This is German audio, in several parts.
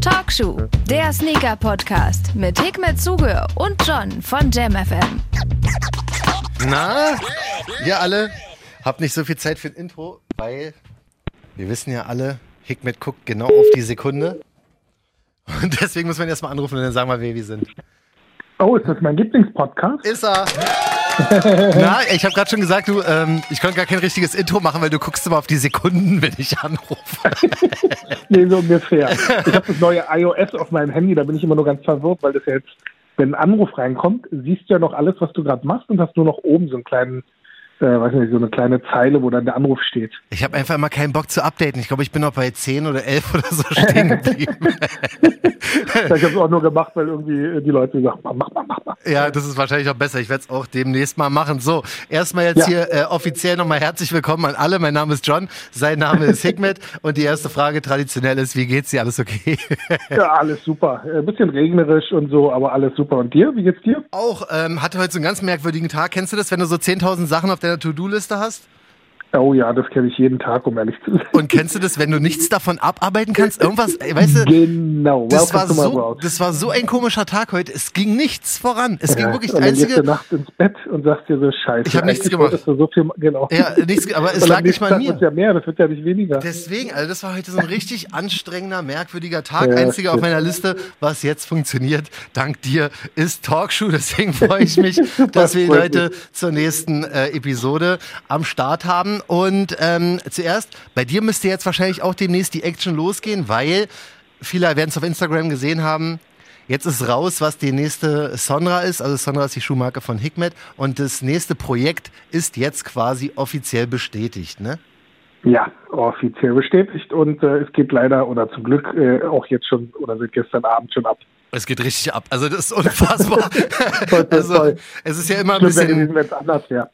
Talkshow, der Sneaker-Podcast mit Hikmet Zuge und John von JamFM. Na, ihr alle habt nicht so viel Zeit für ein Intro, weil wir wissen ja alle, Hikmet guckt genau auf die Sekunde. Und deswegen muss man erstmal anrufen und dann sagen wir, wer wir sind. Oh, ist das mein Lieblingspodcast? Ist er. Na, ich habe gerade schon gesagt, du, ähm, ich konnte gar kein richtiges Intro machen, weil du guckst immer auf die Sekunden, wenn ich anrufe. nee, so ungefähr. Ich habe das neue iOS auf meinem Handy, da bin ich immer nur ganz verwirrt, weil das ja jetzt, wenn ein Anruf reinkommt, siehst du ja noch alles, was du gerade machst und hast nur noch oben so einen kleinen äh, weiß nicht, so eine kleine Zeile, wo dann der Anruf steht. Ich habe einfach immer keinen Bock zu updaten. Ich glaube, ich bin noch bei 10 oder 11 oder so stehen geblieben. ich habe es auch nur gemacht, weil irgendwie die Leute sagen, mach, mach, mach, mach. Ja, das ist wahrscheinlich auch besser. Ich werde es auch demnächst mal machen. So, erstmal jetzt ja. hier äh, offiziell nochmal herzlich willkommen an alle. Mein Name ist John, sein Name ist Hikmet und die erste Frage traditionell ist, wie geht's dir? Alles okay? ja, alles super. Ein bisschen regnerisch und so, aber alles super. Und dir? Wie geht's dir? Auch, ähm, hatte heute so einen ganz merkwürdigen Tag. Kennst du das, wenn du so 10.000 Sachen auf der deiner To-Do-Liste hast? Oh ja, das kenne ich jeden Tag, um ehrlich zu sein. Und kennst du das, wenn du nichts davon abarbeiten kannst? Irgendwas, weißt du? Genau. Das war, so, das war so ein komischer Tag heute. Es ging nichts voran. Es ja, ging wirklich und dann einzige. Gehst du Nacht ins Bett und sagst dir so Scheiße. Ich habe nichts gemacht. So viel, genau. Ja, nichts, aber es lag nicht mal an mir. Das ja mehr, das wird ja nicht weniger. Deswegen, also das war heute so ein richtig anstrengender, merkwürdiger Tag. Ja, Einziger auf meiner Liste, was jetzt funktioniert, dank dir, ist Talkshow. Deswegen freue ich mich, dass wir Leute zur nächsten äh, Episode am Start haben und ähm, zuerst, bei dir müsste jetzt wahrscheinlich auch demnächst die Action losgehen, weil viele werden es auf Instagram gesehen haben. Jetzt ist raus, was die nächste Sonra ist. Also Sonra ist die Schuhmarke von Hikmet. Und das nächste Projekt ist jetzt quasi offiziell bestätigt, ne? Ja, offiziell bestätigt. Und äh, es geht leider oder zum Glück äh, auch jetzt schon oder seit gestern Abend schon ab. Es geht richtig ab. Also das ist unfassbar. also es ist ja immer ein bisschen.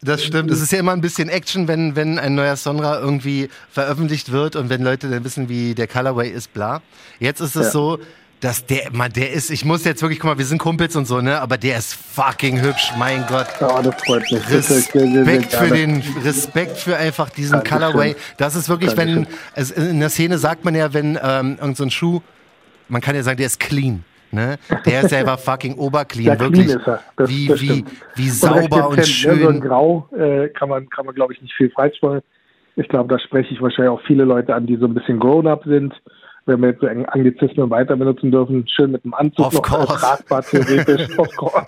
Das stimmt. Es ist ja immer ein bisschen Action, wenn wenn ein neuer Sonra irgendwie veröffentlicht wird und wenn Leute dann wissen, wie der Colorway ist, bla. Jetzt ist es ja. so, dass der, man, der ist, ich muss jetzt wirklich, guck mal, wir sind Kumpels und so, ne, aber der ist fucking hübsch, mein Gott. Oh, das freut mich. Respekt für den, Respekt für einfach diesen Dankeschön. Colorway. Das ist wirklich, Dankeschön. wenn, es, in der Szene sagt man ja, wenn ähm, irgend so Schuh, man kann ja sagen, der ist clean. Ne? Der ist selber fucking oberclean, wirklich. Das, wie, das wie, wie sauber und, und schön. Ne? So ein Grau äh, kann man, kann man glaube ich, nicht viel machen. Ich glaube, da spreche ich wahrscheinlich auch viele Leute an, die so ein bisschen grown-up sind wenn wir jetzt so Anglizismen weiter benutzen dürfen, schön mit dem Anzug of noch course. tragbar theoretisch. of course.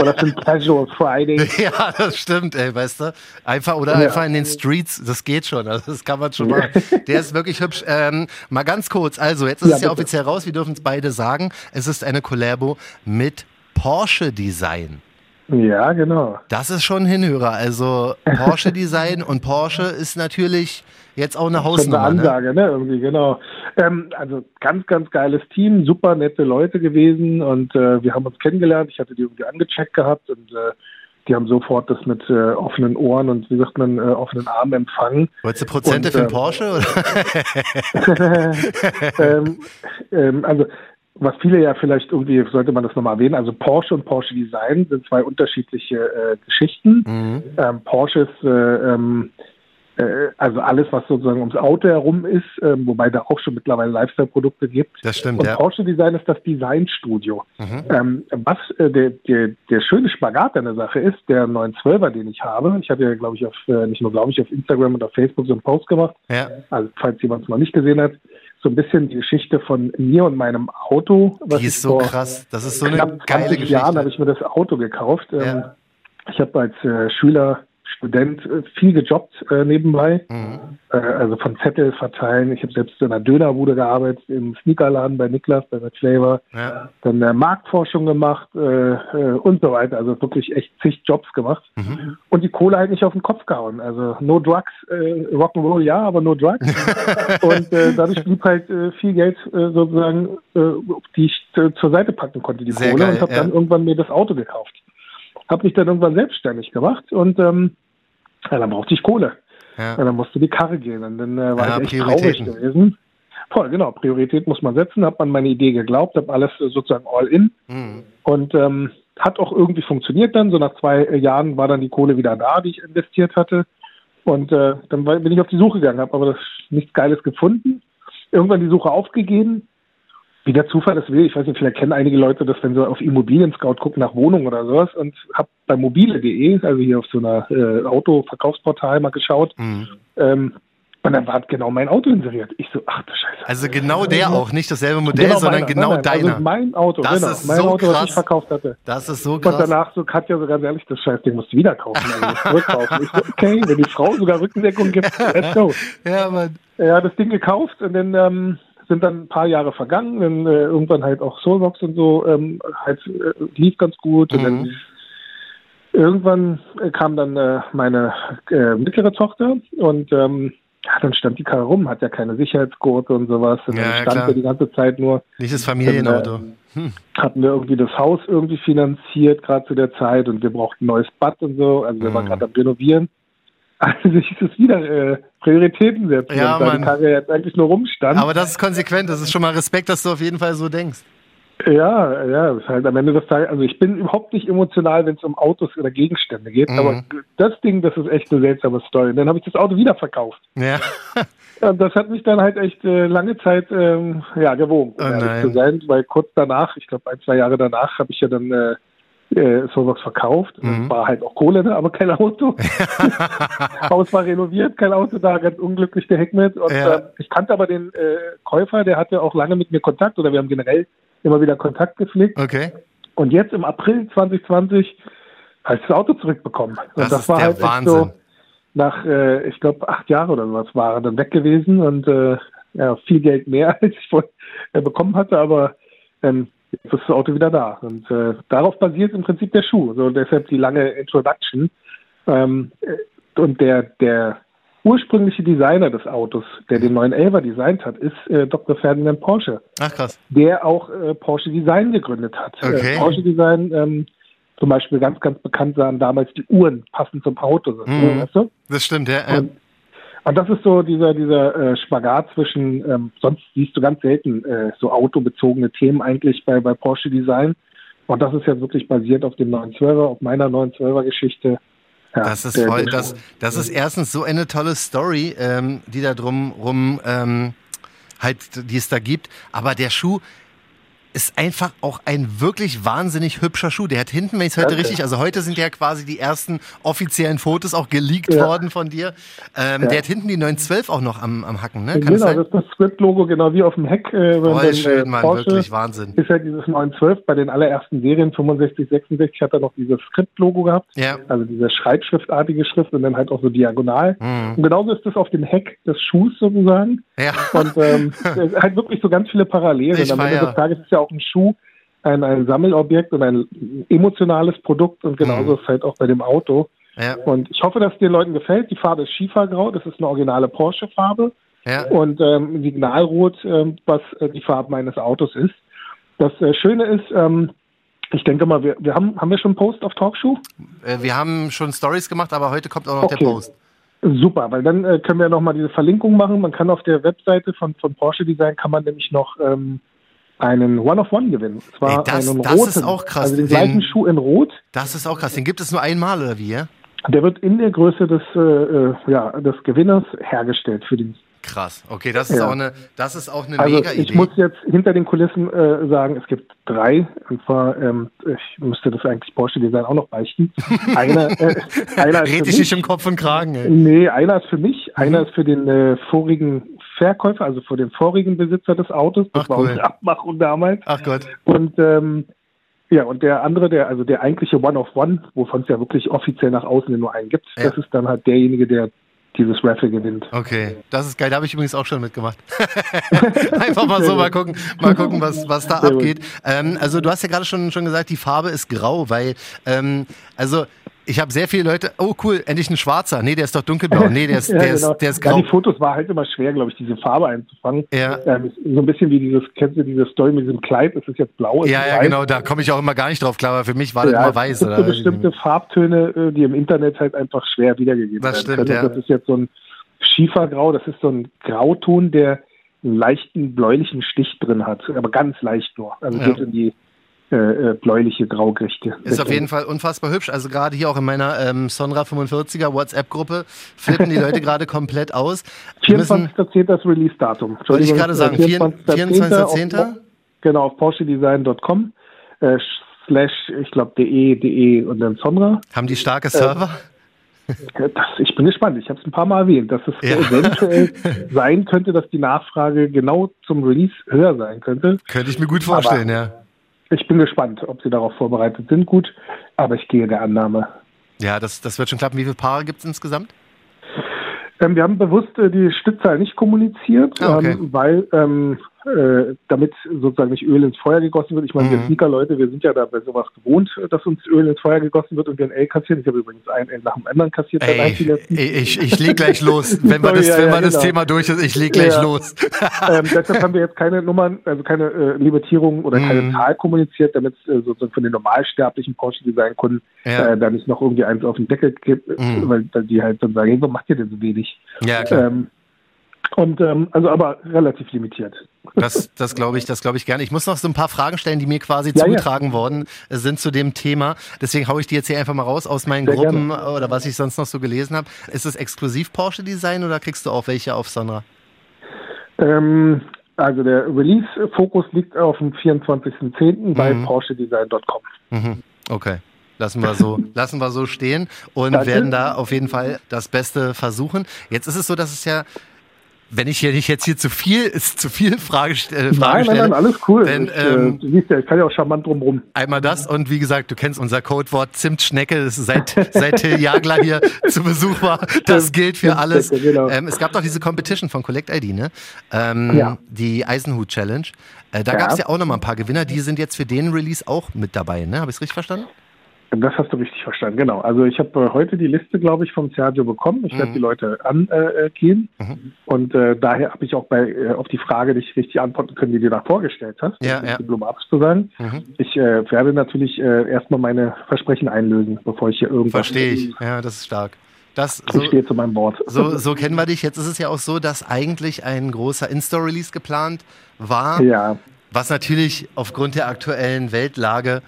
Oder für ein Casual Friday. Ja, das stimmt, ey, weißt du. Einfach oder ja. einfach in den Streets, das geht schon. Also das kann man schon machen. Der ist wirklich hübsch. Ähm, mal ganz kurz, also jetzt ist ja, es ja bitte. offiziell raus, wir dürfen es beide sagen. Es ist eine Collabo mit Porsche Design. Ja, genau. Das ist schon ein Hinhörer. Also Porsche Design und Porsche ist natürlich jetzt auch eine Hausnummer. Eine Ansage, ne? ne? Irgendwie, genau. Ähm, also ganz, ganz geiles Team, super nette Leute gewesen und äh, wir haben uns kennengelernt. Ich hatte die irgendwie angecheckt gehabt und äh, die haben sofort das mit äh, offenen Ohren und wie sagt man, äh, offenen Armen empfangen. Wolltest du Prozente und, für den ähm, Porsche? ähm, ähm, also was viele ja vielleicht irgendwie, sollte man das nochmal erwähnen, also Porsche und Porsche Design sind zwei unterschiedliche äh, Geschichten. Mhm. Ähm, Porsche ist äh, ähm, äh, also alles, was sozusagen ums Auto herum ist, ähm, wobei da auch schon mittlerweile Lifestyle-Produkte gibt. Das stimmt, Und ja. Porsche Design ist das Designstudio. Mhm. Ähm, was äh, der, der, der schöne Spagat an der Sache ist, der 912er, den ich habe, ich habe ja, glaube ich, auf, äh, nicht nur, glaube ich, auf Instagram und auf Facebook so einen Post gemacht, ja. also falls jemand es noch nicht gesehen hat, so ein bisschen die Geschichte von mir und meinem Auto. die ist so krass. Das ist so eine geile Geschichte. Jahren habe ich mir das Auto gekauft. Ja. Ähm, ich habe als äh, Schüler Student äh, viel gejobbt äh, nebenbei. Mhm. Äh, also von Zettel verteilen. Ich habe selbst in einer Dönerbude gearbeitet, im Sneakerladen bei Niklas, bei Red Flavor. Ja. Dann äh, Marktforschung gemacht äh, äh, und so weiter. Also wirklich echt zig Jobs gemacht. Mhm. Und die Kohle halt nicht auf den Kopf gehauen. Also no drugs, Rock'n'Roll ja, aber no drugs. und dadurch blieb halt viel Geld sozusagen, die ich zur Seite packen konnte, die Sehr Kohle. Geil, und habe ja. dann irgendwann mir das Auto gekauft habe mich dann irgendwann selbstständig gemacht und ähm, ja, dann brauchte ich Kohle. Ja. ja dann musste die Karre gehen. Und dann äh, war ja, ich echt traurig gewesen. Voll, genau. Priorität muss man setzen. Hat man meine Idee geglaubt, habe alles sozusagen all in. Mhm. Und ähm, hat auch irgendwie funktioniert dann. So nach zwei äh, Jahren war dann die Kohle wieder da, die ich investiert hatte. Und äh, dann bin ich auf die Suche gegangen, habe aber nichts Geiles gefunden. irgendwann die Suche aufgegeben. Wie der Zufall das will, ich weiß nicht, vielleicht kennen einige Leute das, wenn sie auf Immobilien Scout gucken nach Wohnungen oder sowas und habe bei mobile.de, also hier auf so einer äh, Autoverkaufsportal mal geschaut, mhm. ähm, und dann war genau mein Auto inseriert. Ich so, ach du Scheiße. Also genau der auch, nicht dasselbe Modell, genau sondern genau nein, nein, deiner. Also mein Auto, das genau. Ist mein so Auto, krass. was ich verkauft hatte. Das ist so krass. Und danach so, Katja, so ganz ehrlich, das Scheißding musst du wieder kaufen, also zurückkaufen. ich so, okay, wenn die Frau sogar Rückendeckung gibt, let's go. Ja, Mann. Ja, das Ding gekauft und dann ähm, sind dann ein paar Jahre vergangen, dann äh, irgendwann halt auch Soulbox und so, ähm, halt äh, lief ganz gut mhm. und dann mhm. irgendwann äh, kam dann äh, meine äh, mittlere Tochter und ähm, ja, dann stand die Karre rum, hat ja keine Sicherheitsgurte und sowas. Und ja, dann stand klar. wir die ganze Zeit nur. Nicht das Familienauto. Dann, äh, hm. Hatten wir irgendwie das Haus irgendwie finanziert, gerade zu der Zeit, und wir brauchten ein neues Bad und so. Also wir hm. waren gerade am Renovieren. Also ist es wieder äh, Prioritäten setzen, ja, weil die Karre jetzt eigentlich nur rumstand. Aber das ist konsequent, das ist schon mal Respekt, dass du auf jeden Fall so denkst. Ja, ja, ist halt am Ende des Tages, also ich bin überhaupt nicht emotional, wenn es um Autos oder Gegenstände geht, mhm. aber das Ding, das ist echt eine seltsame Story. Und dann habe ich das Auto wieder verkauft. Ja. Und das hat mich dann halt echt äh, lange Zeit ähm, ja, gewogen, um oh ehrlich zu sein, weil kurz danach, ich glaube ein, zwei Jahre danach, habe ich ja dann äh, äh, Soulbox verkauft. Mhm. War halt auch Kohle da, aber kein Auto. Haus war renoviert, kein Auto da, ganz unglücklich der Heck mit. Und ja. äh, ich kannte aber den äh, Käufer, der hatte auch lange mit mir Kontakt oder wir haben generell immer wieder Kontakt gepflegt. Okay. Und jetzt im April 2020 habe ich das Auto zurückbekommen. Das, und das ist war der halt Wahnsinn. so nach, äh, ich glaube, acht Jahre oder was war er dann weg gewesen und äh, ja, viel Geld mehr, als ich vorher bekommen hatte, aber ähm, jetzt ist das Auto wieder da. Und äh, darauf basiert im Prinzip der Schuh. So deshalb die lange Introduction. Ähm, äh, und der, der ursprüngliche Designer des Autos, der den 911er designt hat, ist äh, Dr. Ferdinand Porsche. Ach krass. Der auch äh, Porsche Design gegründet hat. Okay. Äh, Porsche Design, ähm, zum Beispiel ganz, ganz bekannt sahen damals die Uhren passend zum Auto. Mhm. Weißt du? Das stimmt, ja. Und, und, das ist so dieser, dieser äh, Spagat zwischen, ähm, sonst siehst du ganz selten äh, so autobezogene Themen eigentlich bei, bei Porsche Design. Und das ist ja wirklich basiert auf dem 912er, auf meiner 912er Geschichte. Ja, das ist voll, das, das ist erstens so eine tolle Story, ähm, die da drum rum ähm, halt, die es da gibt. Aber der Schuh, ist einfach auch ein wirklich wahnsinnig hübscher Schuh. Der hat hinten, wenn ich es heute Danke. richtig, also heute sind ja quasi die ersten offiziellen Fotos auch geleakt ja. worden von dir. Ähm, ja. Der hat hinten die 912 auch noch am, am Hacken, ne? Kann genau, das, das ist das Script-Logo, genau wie auf dem Heck. Äh, Voll schön, Mann, Porsche wirklich Wahnsinn. Ist ja dieses 912 bei den allerersten Serien, 65, 66, hat er noch dieses Script-Logo gehabt. Ja. Also diese schreibschriftartige Schrift und dann halt auch so diagonal. Mhm. Und genauso ist das auf dem Heck des Schuhs sozusagen. Ja. Und ähm, halt wirklich so ganz viele Parallelen. Ich am Ende des Tages ist ja auch ein Schuh ein, ein Sammelobjekt und ein emotionales Produkt und genauso Mhm. ist halt auch bei dem Auto. Ja, Und ich hoffe, dass es den Leuten gefällt. Die Farbe ist Schiefergrau, das ist eine originale Porsche-Farbe ja. und ähm, Signalrot, ähm, was äh, die Farbe meines Autos ist. Das äh, Schöne ist, ähm, ich denke mal, wir, wir haben, haben wir schon einen Post auf Talkshow? Äh, Wir haben schon Stories gemacht, aber heute kommt auch noch Okay. der Post. Super, weil dann äh, können wir nochmal diese Verlinkung machen. Man kann auf der Webseite von, von Porsche Design kann man nämlich noch ähm, einen One-of-One gewinnen. Und zwar Ey, das- einen das roten, ist auch krass. also den Den- gleichen Schuh in Rot. Das ist auch krass. Den gibt es nur einmal, oder wie? Ja? Der wird in der Größe des, äh, äh, ja, des Gewinners hergestellt für den. Krass. Okay, das ist Ja. auch eine, das ist auch eine Also mega ich Idee. muss jetzt hinter den Kulissen äh, sagen, es gibt drei. Und zwar, ähm, ich müsste das eigentlich Porsche Design auch noch beichten. einer, äh, einer ist Red für dich im Kopf und Kragen, ey. Nee, einer ist für mich, Mhm. einer ist für den äh, vorigen Verkäufer, also für den vorigen Besitzer des Autos. Das Ach, war cool. unsere Abmachung damals. Ach Gott. Und ähm, ja, und der andere, der, also der eigentliche One of One, wovon es ja wirklich offiziell nach außen nur einen gibt, Ja. das ist dann halt derjenige, der dieses Raffle gewinnt. Okay, das ist geil. Da habe ich übrigens auch schon mitgemacht. Einfach mal so mal gucken, mal gucken, was, was da Sehr abgeht. Ähm, also du hast ja gerade schon, schon gesagt, die Farbe ist grau, weil, ähm, also ich habe sehr viele Leute, oh cool, endlich ein schwarzer. Nee, der ist doch dunkelblau. Nee, der ist, Ja, der genau. ist, der ist Ja, grau. die Fotos war halt immer schwer, glaube ich, diese Farbe einzufangen. Ja. Ähm, so ein bisschen wie dieses, kennst du diese Story mit diesem Kleid, ist es jetzt blau? Ja, es ja, weiß? genau, da komme ich auch immer gar nicht drauf klar, aber für mich war das Ja, immer es weiß. gibt Oder? so bestimmte Farbtöne, äh, die im Internet halt einfach schwer wiedergegeben Das werden stimmt, ja. Das ist jetzt so ein Schiefergrau, das ist so ein Grauton, der einen leichten bläulichen Stich drin hat, aber ganz leicht nur. Also Ja. geht in die äh, äh bläuliche, graugerichte. Ist auf jeden Fall unfassbar hübsch. Also gerade hier auch in meiner ähm, Sonra 45er WhatsApp-Gruppe flippen die Leute gerade komplett aus. 24.10. das Release-Datum. Wollte ich gerade sagen, 24.10. 24. Genau, auf PorscheDesign.com äh, slash, ich glaube, de, de und dann Sonra. Haben die starke Server? Äh, das, ich bin gespannt. Ich habe es ein paar Mal erwähnt, dass es ja. eventuell sein könnte, dass die Nachfrage genau zum Release höher sein könnte. Könnte ich mir gut vorstellen, aber ja. Ich bin gespannt, ob sie darauf vorbereitet sind. Gut, aber ich gehe der Annahme. Ja, das, das wird schon klappen. Wie viele Paare gibt es insgesamt? Ähm, wir haben bewusst äh, die Stückzahl nicht kommuniziert, ah, okay. ähm, weil ähm, äh, damit sozusagen nicht Öl ins Feuer gegossen wird. Ich meine, mhm. wir Sneaker-Leute, wir sind ja da bei sowas gewohnt, dass uns Öl ins Feuer gegossen wird und wir ein L kassieren. Ich habe übrigens ein L nach dem anderen kassiert. Ey, ich, ich leg gleich los, wenn wir das, ja, wenn ja, das genau. Thema durch ist, ich leg gleich ja. los. ähm, deshalb haben wir jetzt keine Nummern, also keine äh, Limitierung oder mhm. keine Zahl kommuniziert, damit es äh, sozusagen von den normalsterblichen Porsche-Design-Kunden äh, da nicht noch irgendwie eins auf den Deckel gibt, mhm. weil, weil die halt dann sagen, hey, warum macht ihr denn so wenig? Ja, klar. Ähm, und ähm, also aber relativ limitiert. Das, das glaube ich, das glaube ich gerne. Ich muss noch so ein paar Fragen stellen, die mir quasi ja, zugetragen ja. worden sind zu dem Thema. Deswegen haue ich die jetzt hier einfach mal raus aus meinen Sehr Gruppen gerne. oder was ich sonst noch so gelesen habe. Ist es exklusiv Porsche Design oder kriegst du auch welche auf Sonra? Ähm, also der Release-Fokus liegt auf dem 24.10. Mhm. bei PorscheDesign.com. Mhm. Okay. Lassen wir so, lassen wir so stehen und Danke. werden da auf jeden Fall das Beste versuchen. Jetzt ist es so, dass es ja wenn ich hier nicht jetzt hier zu viel, ist zu viel Frage, äh, Frage nein, stelle. Nein, nein, alles cool. Denn, ich, äh, ähm, du siehst ja, ich kann ja auch charmant drumrum. Einmal das und wie gesagt, du kennst unser Codewort Zimtschnecke, das ist seit, seit Till Jagler hier zu Besuch war. Das gilt für alles. Genau. Ähm, es gab doch diese Competition von Collect ID, ne? Ähm, ja. Die Eisenhut Challenge. Äh, da ja. gab es ja auch noch mal ein paar Gewinner, die sind jetzt für den Release auch mit dabei, ne? Habe ich es richtig verstanden? Das hast du richtig verstanden, genau. Also ich habe äh, heute die Liste, glaube ich, vom Sergio bekommen. Ich mhm. werde die Leute angehen. Äh, mhm. Und äh, daher habe ich auch bei äh, auf die Frage nicht richtig antworten können, die du da vorgestellt hast, ja, ja. diplomatisch zu sagen. Mhm. Ich äh, werde natürlich äh, erstmal meine Versprechen einlösen, bevor ich hier irgendwas... Verstehe ich, ja, das ist stark. Das, so, ich stehe zu meinem Wort. So, so kennen wir dich. Jetzt ist es ja auch so, dass eigentlich ein großer In-Store-Release geplant war. Ja. Was natürlich aufgrund der aktuellen Weltlage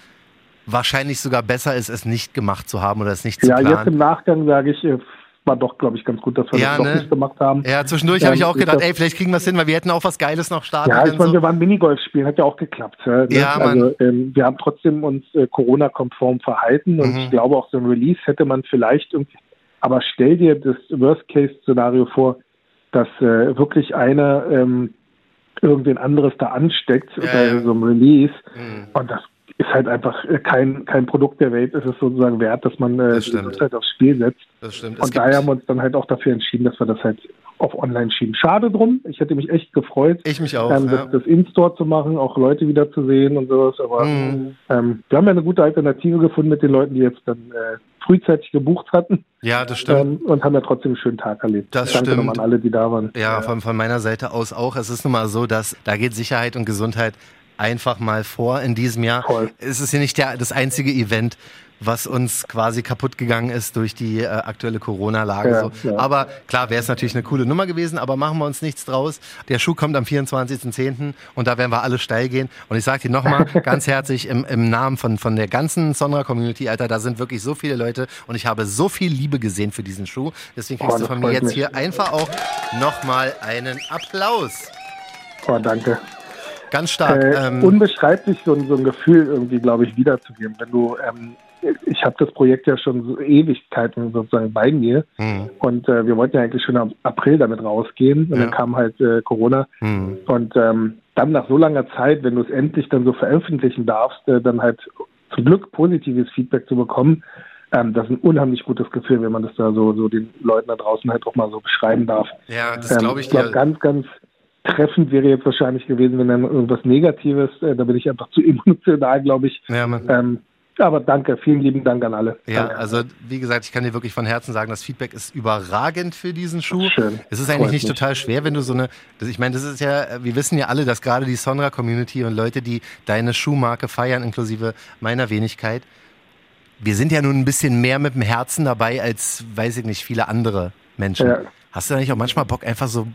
wahrscheinlich sogar besser ist, es nicht gemacht zu haben oder es nicht zu planen. Ja, jetzt im Nachgang sage ich, äh, war doch, glaube ich, ganz gut, dass wir ja, das ne? doch nicht gemacht haben. Ja, zwischendurch ähm, habe ich auch gedacht, ey, vielleicht kriegen wir es hin, weil wir hätten auch was Geiles noch starten Ja, ich meine, so. wir waren Minigolf spielen, hat ja auch geklappt. Ne? Ja, also, ähm, wir haben trotzdem uns äh, Corona-konform verhalten und mhm. ich glaube, auch so ein Release hätte man vielleicht irgendwie, aber stell dir das Worst-Case-Szenario vor, dass äh, wirklich einer ähm, irgendwen anderes da ansteckt ja, bei ja. so einem Release mhm. und das ist halt einfach äh, kein, kein Produkt der Welt. Es ist sozusagen wert, dass man äh, das halt aufs Spiel setzt. Das stimmt. Und daher haben wir uns dann halt auch dafür entschieden, dass wir das halt auf online schieben. Schade drum. Ich hätte mich echt gefreut, ich mich auch, ähm, ja. das, das In-Store zu machen, auch Leute wieder zu sehen und sowas. Aber mhm. ähm, wir haben ja eine gute Alternative gefunden mit den Leuten, die jetzt dann äh, frühzeitig gebucht hatten. Ja, das stimmt. Ähm, und haben ja trotzdem einen schönen Tag erlebt. Das Danke stimmt. nochmal an alle, die da waren. Ja, von, von meiner Seite aus auch. Es ist nun mal so, dass da geht Sicherheit und Gesundheit einfach mal vor in diesem Jahr. Voll. Es ist ja nicht der, das einzige Event, was uns quasi kaputt gegangen ist durch die äh, aktuelle Corona-Lage. Ja, so. ja. Aber klar, wäre es natürlich eine coole Nummer gewesen, aber machen wir uns nichts draus. Der Schuh kommt am 24.10. und da werden wir alle steil gehen. Und ich sage dir nochmal ganz herzlich im, im Namen von, von der ganzen Sonra-Community, Alter, da sind wirklich so viele Leute und ich habe so viel Liebe gesehen für diesen Schuh. Deswegen kriegst oh, du von mir jetzt mich. hier einfach auch nochmal einen Applaus. Oh, danke. Ganz stark. Äh, ähm, unbeschreiblich so, so, ein Gefühl irgendwie, glaube ich, wiederzugeben. Wenn du, ähm, ich habe das Projekt ja schon so Ewigkeiten sozusagen bei mir mhm. und äh, wir wollten ja eigentlich schon im April damit rausgehen und ja. dann kam halt äh, Corona mhm. und ähm, dann nach so langer Zeit, wenn du es endlich dann so veröffentlichen darfst, äh, dann halt zum Glück positives Feedback zu bekommen, ähm, das ist ein unheimlich gutes Gefühl, wenn man das da so, so den Leuten da draußen halt auch mal so beschreiben darf. Ja, das glaube ich ähm, ich glaub, Ganz, ganz treffend wäre jetzt wahrscheinlich gewesen, wenn dann irgendwas Negatives, äh, da bin ich einfach zu emotional, glaube ich. Ja, ähm, aber danke, vielen lieben Dank an alle. Ja, danke. also wie gesagt, ich kann dir wirklich von Herzen sagen, das Feedback ist überragend für diesen Schuh. Schön. Es ist eigentlich nicht mich. total schwer, wenn du so eine, ich meine, das ist ja, wir wissen ja alle, dass gerade die Sonra-Community und Leute, die deine Schuhmarke feiern, inklusive meiner Wenigkeit, wir sind ja nun ein bisschen mehr mit dem Herzen dabei als, weiß ich nicht, viele andere Menschen. Ja. Hast du da nicht auch manchmal Bock, einfach so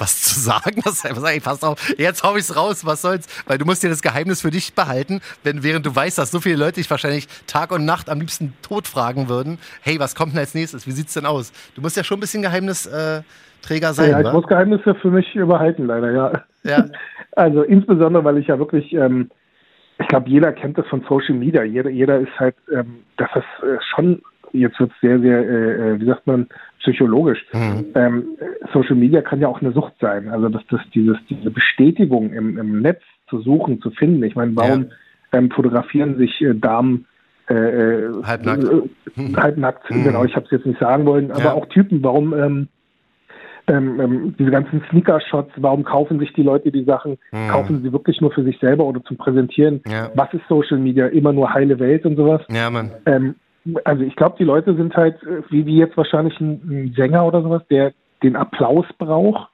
was zu sagen. Das einfach sagen, pass auf, jetzt hau ich's raus, was soll's? Weil du musst dir das Geheimnis für dich behalten, wenn, während du weißt, dass so viele Leute dich wahrscheinlich Tag und Nacht am liebsten tot fragen würden. Hey, was kommt denn als nächstes? Wie sieht's denn aus? Du musst ja schon ein bisschen Geheimnisträger sein, Ja, ich wa? muss Geheimnisse für mich überhalten, leider, ja. Ja. Also insbesondere, weil ich ja wirklich, ähm, ich glaube, jeder kennt das von Social Media. Jeder, jeder ist halt, ähm, das ist äh, schon, jetzt wird es sehr, sehr, äh, äh, wie sagt man, psychologisch. Mhm. Ähm, Social Media kann ja auch eine Sucht sein. Also dass das dieses, diese Bestätigung im, im Netz zu suchen, zu finden. Ich meine, warum ähm, fotografieren sich äh, Damen äh, äh, Halbnackt. Äh, halbnackt, Mhm. genau, ich habe es jetzt nicht sagen wollen, aber Ja. auch Typen, warum ähm, ähm, ähm, diese ganzen Sneaker-Shots, warum kaufen sich die Leute die Sachen? Mhm. Kaufen sie wirklich nur für sich selber oder zum Präsentieren? Ja. Was ist Social Media? Immer nur heile Welt und sowas? Ja, Mann. Ähm, also ich glaube, die Leute sind halt, äh, wie, wie jetzt wahrscheinlich ein, ein Sänger oder sowas, der den Applaus braucht,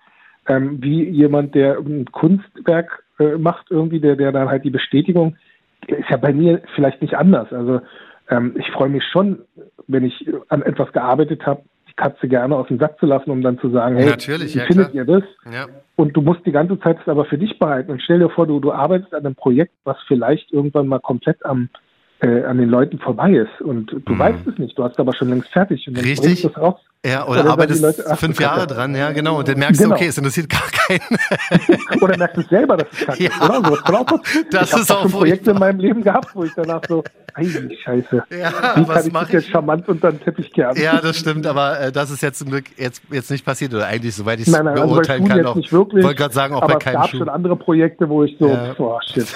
ähm, wie jemand, der ein Kunstwerk äh, macht irgendwie, der, der dann halt die Bestätigung, ist ja bei mir vielleicht nicht anders. Also ähm, ich freue mich schon, wenn ich an etwas gearbeitet habe, die Katze gerne aus dem Sack zu lassen, um dann zu sagen, hey, Natürlich, wie ja, findet klar. ihr das? Ja. Und du musst die ganze Zeit es aber für dich behalten. Und stell dir vor, du, du arbeitest an einem Projekt, was vielleicht irgendwann mal komplett am, äh, an den Leuten vorbei ist. Und du Mhm. weißt es nicht. Du hast aber schon längst fertig. Und dann Richtig. bringst du es raus. Ja, oder arbeitest Leute, ach, fünf du. Jahre dran, ja, genau. Und dann merkst du, Genau. okay, es interessiert gar keinen. Oder merkst du selber, dass es kacke Ja. ist. Oder? So, passieren. Das ich ist auch schon Projekte in meinem Leben gehabt, wo ich danach so, ei, scheiße. Ja, Wie was kann ich das jetzt ich? charmant unter den Teppich kehren? Ja, das stimmt, aber äh, das ist jetzt zum Glück jetzt, jetzt nicht passiert oder eigentlich, soweit ich es also beurteilen kann, auch, nicht wirklich. wollte gerade sagen, auch aber bei es keinem gab Schuh. schon andere Projekte, wo ich so, Ja. boah, shit.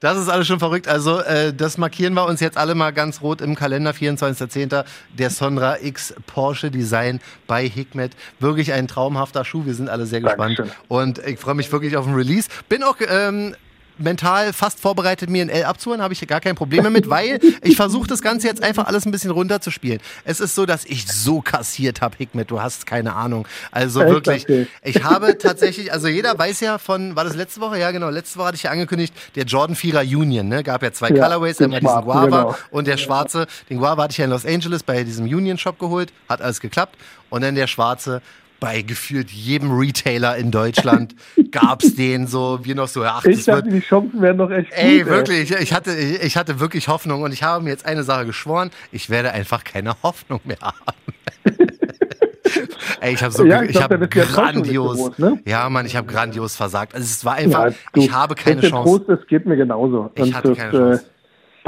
Das ist alles schon verrückt. Also, äh, das markieren wir uns jetzt alle mal ganz rot im Kalender, 24.10. Der Sonra X Porsche Design bei Hikmet. Wirklich ein traumhafter Schuh. Wir sind alle sehr gespannt. Dankeschön. Und ich freue mich wirklich auf den Release. Bin auch ähm, mental fast vorbereitet, mir ein L abzuholen. Habe ich gar kein Problem damit, weil ich versuche das Ganze jetzt einfach alles ein bisschen runterzuspielen. Es ist so, dass ich so kassiert habe, Hikmet. Du hast keine Ahnung. Also Echt? wirklich. Okay. Ich habe tatsächlich, also jeder weiß ja von, war das letzte Woche? Ja, genau. Letzte Woche hatte ich ja angekündigt, der Jordan 4er Union, ne? Gab ja zwei Ja, Colorways, einmal diesen Guava genau. und der schwarze. Den Guava hatte ich ja in Los Angeles bei diesem Union Shop geholt, hat alles geklappt. Und dann der schwarze bei gefühlt jedem Retailer in Deutschland gab's den so, wir noch so, ach, Ich das wird, dachte, die Chancen wären noch echt Ey, gut. wirklich, ich hatte, ich hatte wirklich Hoffnung und ich habe mir jetzt eine Sache geschworen, ich werde einfach keine Hoffnung mehr haben. Ey, ich habe so, Ja, ich ich, habe grandios, gewohnt, ne? ja, Mann, ich habe grandios versagt. Also es war einfach, Ja, du, ich habe keine Chance. Trost ist, geht mir genauso. Ich Und hatte das, keine Chance.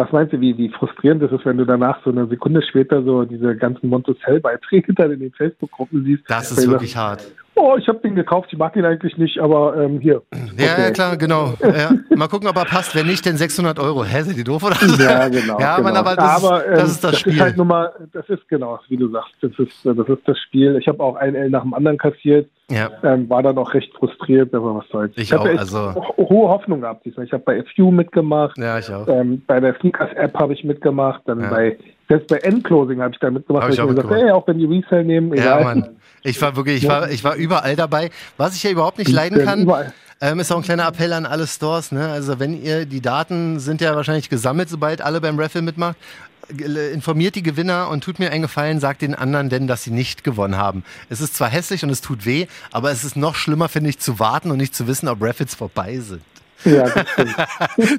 Was meinst du, wie, wie frustrierend das ist, wenn du danach so eine Sekunde später so diese ganzen Montecell-Beiträge dann in den Facebook-Gruppen siehst? Das ist wirklich sagst, hart. Oh, ich habe den gekauft, ich mag ihn eigentlich nicht, aber ähm, hier. Ja, Okay. ja, klar, genau. Ja. Mal gucken, ob er passt. Wenn nicht, dann 600 Euro. Hä, sind die doof oder? Ja, genau. Ja, genau. Mann, aber das, aber, ist, ähm, das ist das Spiel. ist halt nur mal, das ist genau, wie du sagst, das ist, das ist das Spiel. Ich habe auch ein L nach dem anderen kassiert, ja. ähm, war dann auch recht frustriert, aber was soll's. Ich auch, echt also- ho- hohe Hoffnung gehabt diesmal. Ich habe bei FU mitgemacht, ja, ich auch. ähm, bei der Sneakers-App habe ich mitgemacht, dann Ja. bei, selbst bei Endclosing habe ich da mitgemacht, Hab weil ich ich mir gesagt mitgemacht. ey, auch wenn die Resell nehmen, Ja, egal. Mann. Ich war wirklich, ich war, ich war überall dabei. Was ich ja überhaupt nicht leiden kann, ähm, ist auch ein kleiner Appell an alle Stores. Ne? Also wenn ihr, die Daten sind ja wahrscheinlich gesammelt, sobald alle beim Raffle mitmacht. Informiert die Gewinner und tut mir einen Gefallen, sagt den anderen denn, dass sie nicht gewonnen haben. Es ist zwar hässlich und es tut weh, aber es ist noch schlimmer, finde ich, zu warten und nicht zu wissen, ob Raffles vorbei sind. Ja, das.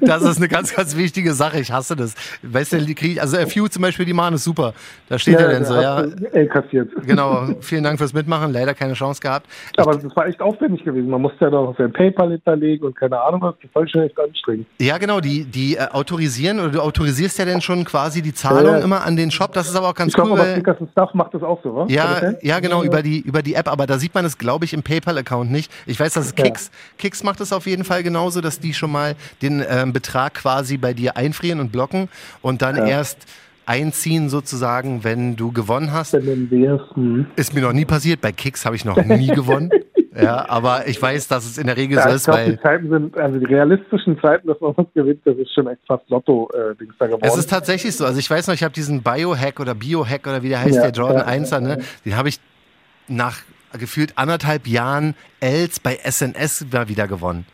Das ist eine ganz, ganz wichtige Sache. Ich hasse das. Weißt du, die krieg, also FU zum Beispiel, die machen es super. Da steht ja, dann so, da ja. L kassiert. Genau, vielen Dank fürs Mitmachen. Leider keine Chance gehabt. Aber das war echt aufwendig gewesen. Man musste ja noch sein PayPal hinterlegen und keine Ahnung was. Das war schon echt anstrengend. Ja, genau, die, die äh, autorisieren oder du autorisierst ja dann schon quasi die Zahlung Ja, immer an den Shop. Das ist aber auch ganz Ich cool. aber Weil, and Stuff macht das auch so? Kann ja, ja, genau, über die, über die App. Aber da sieht man es, glaube ich, im PayPal-Account nicht. Ich weiß, dass. Kicks, Kicks macht es auf jeden Fall genauso, dass die schon mal den ähm, Betrag quasi bei dir einfrieren und blocken und dann Ja. erst einziehen sozusagen, wenn du gewonnen hast. Hm. Ist mir noch nie passiert. Bei Kicks habe ich noch nie gewonnen. Ja, aber ich weiß, dass es in der Regel Ja, so ich ist, glaube, weil die Zeiten sind, also die realistischen Zeiten, dass man was gewinnt, das ist schon echt fast Lotto-Dings da geworden. Es ist tatsächlich so. Also ich weiß noch, ich habe diesen Biohack oder Biohack oder wie der heißt, Ja, der Jordan ja, 1er, ne? Den habe ich nach gefühlt anderthalb Jahren Els bei SNS wieder gewonnen.